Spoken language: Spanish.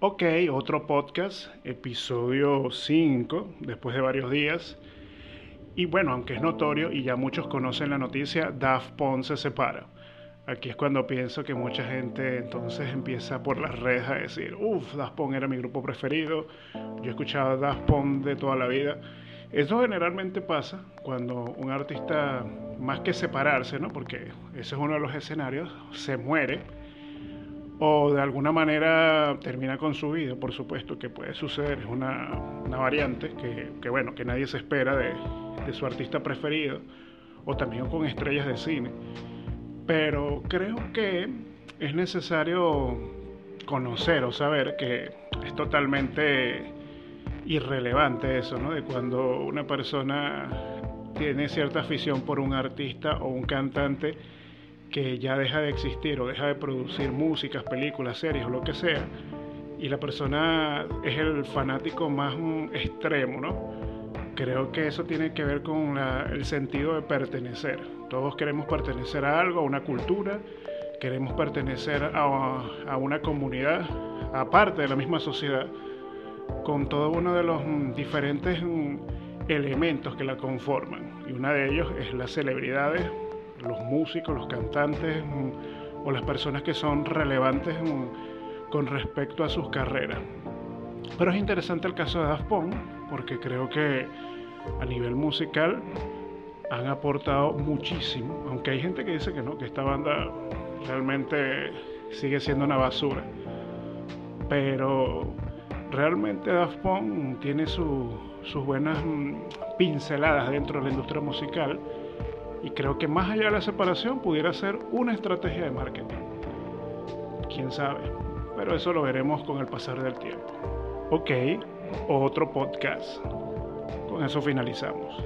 Ok, otro podcast, episodio 5, después de varios días. Y bueno, aunque es notorio y ya muchos conocen la noticia, Daft Punk se separa. Aquí es cuando pienso que mucha gente entonces empieza por las redes a decir, uff, Daft Punk era mi grupo preferido, yo he escuchado Daft Punk de toda la vida. Eso generalmente pasa cuando un artista, más que separarse, ¿no? porque ese es uno de los escenarios, se muere o de alguna manera termina con su vida, por supuesto que puede suceder, es una, variante que, bueno, que nadie se espera de, de su artista preferido, o también con estrellas de cine. Pero creo que es necesario conocer o saber que es totalmente irrelevante eso, ¿no? De cuando una persona tiene cierta afición por un artista o un cantante, que ya deja de existir o deja de producir músicas, películas, series o lo que sea, y la persona es el fanático más extremo, ¿no? Creo que eso tiene que ver con el sentido de pertenecer. Todos queremos pertenecer a algo, a una cultura, queremos pertenecer a, a una comunidad, aparte de la misma sociedad, con todo uno de los diferentes elementos que la conforman. Y una de ellos es las celebridades los músicos, los cantantes mm, o las personas que son relevantes mm, con respecto a sus carreras. Pero es interesante el caso de Daft Punk porque creo que a nivel musical han aportado muchísimo, aunque hay gente que dice que no, que esta banda realmente sigue siendo una basura. Pero realmente Daft Punk tiene sus buenas mm, pinceladas dentro de la industria musical y creo que más allá de la separación pudiera ser una estrategia de marketing. Quién sabe, pero eso lo veremos con el pasar del tiempo. Ok, otro podcast. Con eso finalizamos.